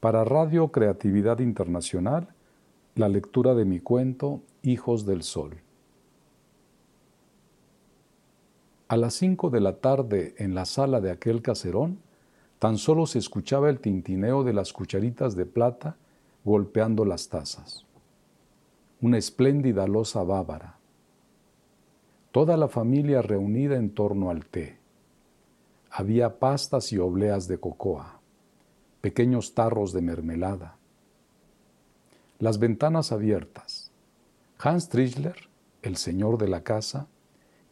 Para Radio Creatividad Internacional, la lectura de mi cuento Hijos del Sol. A las cinco de la tarde en la sala de aquel caserón, tan solo se escuchaba el tintineo de las cucharitas de plata golpeando las tazas. Una espléndida losa bávara. Toda la familia reunida en torno al té. Había pastas y obleas de cocoa pequeños tarros de mermelada. Las ventanas abiertas. Hans Trichler, el señor de la casa,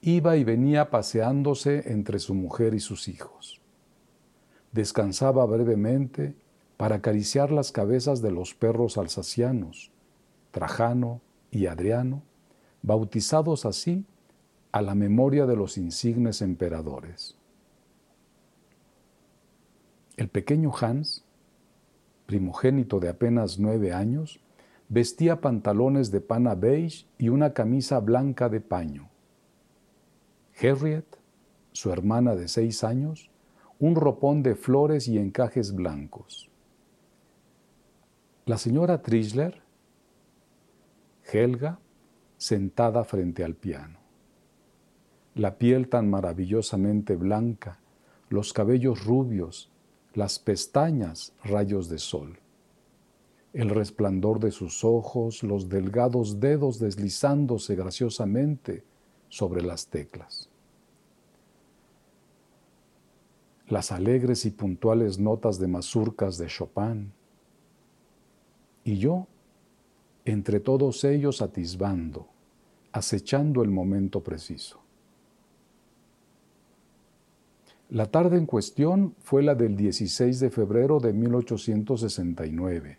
iba y venía paseándose entre su mujer y sus hijos. Descansaba brevemente para acariciar las cabezas de los perros alsacianos, Trajano y Adriano, bautizados así a la memoria de los insignes emperadores. El pequeño Hans, primogénito de apenas nueve años, vestía pantalones de pana beige y una camisa blanca de paño. Harriet, su hermana de seis años, un ropón de flores y encajes blancos. La señora Trischler, Helga, sentada frente al piano. La piel tan maravillosamente blanca, los cabellos rubios, las pestañas rayos de sol, el resplandor de sus ojos, los delgados dedos deslizándose graciosamente sobre las teclas. Las alegres y puntuales notas de mazurcas de Chopin. Y yo, entre todos ellos atisbando, acechando el momento preciso. La tarde en cuestión fue la del 16 de febrero de 1869,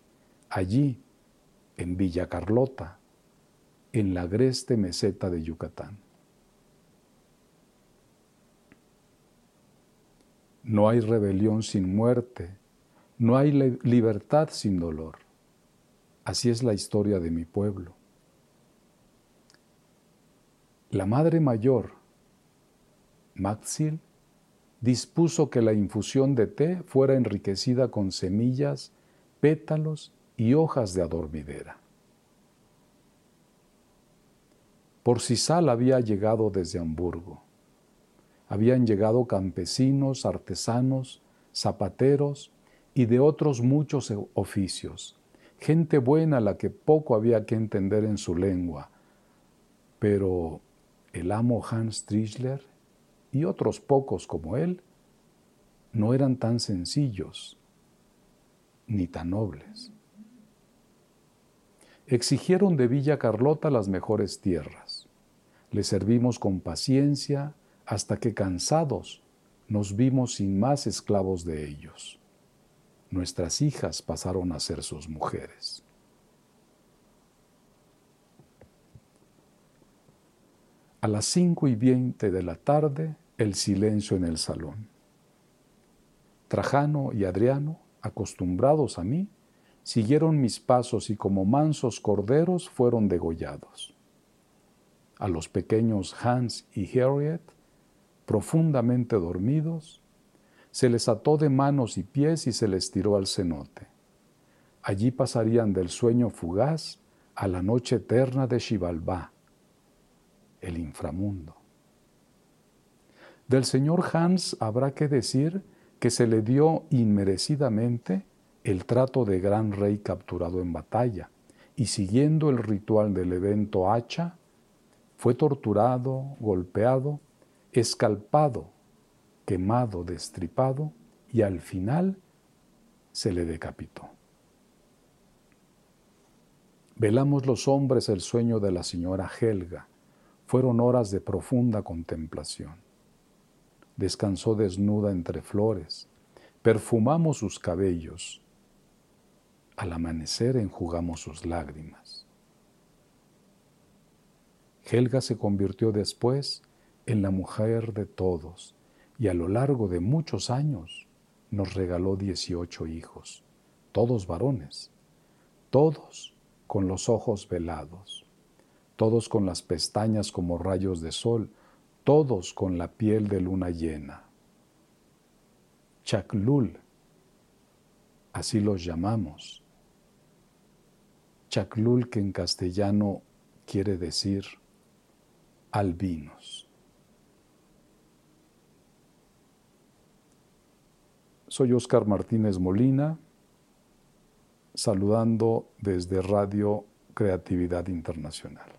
allí, en Villa Carlota, en la agreste meseta de Yucatán. No hay rebelión sin muerte, no hay libertad sin dolor. Así es la historia de mi pueblo. La Madre Mayor, Maxil, dispuso que la infusión de té fuera enriquecida con semillas, pétalos y hojas de adormidera. Por Cisal había llegado desde Hamburgo. Habían llegado campesinos, artesanos, zapateros y de otros muchos oficios, gente buena a la que poco había que entender en su lengua. Pero el amo Hans Trischler y otros pocos como él no eran tan sencillos ni tan nobles. Exigieron de Villa Carlota las mejores tierras. Le servimos con paciencia hasta que cansados nos vimos sin más esclavos de ellos. Nuestras hijas pasaron a ser sus mujeres. A las cinco y veinte de la tarde, el silencio en el salón. Trajano y Adriano, acostumbrados a mí, siguieron mis pasos y como mansos corderos fueron degollados. A los pequeños Hans y Harriet, profundamente dormidos, se les ató de manos y pies y se les tiró al cenote. Allí pasarían del sueño fugaz a la noche eterna de Xibalbá, el inframundo. Del señor Hans habrá que decir que se le dio inmerecidamente el trato de gran rey capturado en batalla, y siguiendo el ritual del evento hacha, fue torturado, golpeado, escalpado, quemado, destripado, y al final se le decapitó. Velamos los hombres el sueño de la señora Helga, fueron horas de profunda contemplación. Descansó desnuda entre flores, perfumamos sus cabellos. Al amanecer enjugamos sus lágrimas. Helga se convirtió después en la mujer de todos y a lo largo de muchos años nos regaló 18 hijos, todos varones, todos con los ojos velados todos con las pestañas como rayos de sol, todos con la piel de luna llena. Chaklul, así los llamamos. Chaclul, que en castellano quiere decir albinos. Soy Oscar Martínez Molina, saludando desde Radio Creatividad Internacional.